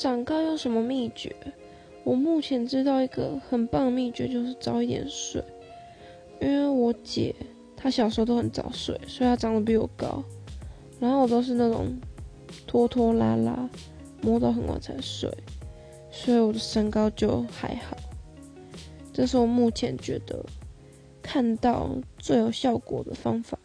长高有什么秘诀？我目前知道一个很棒的秘诀，就是早一点睡。因为我姐她小时候都很早睡，所以她长得比我高。然后我都是那种拖拖拉拉，摸到很晚才睡，所以我的身高就还好。这是我目前觉得看到最有效果的方法。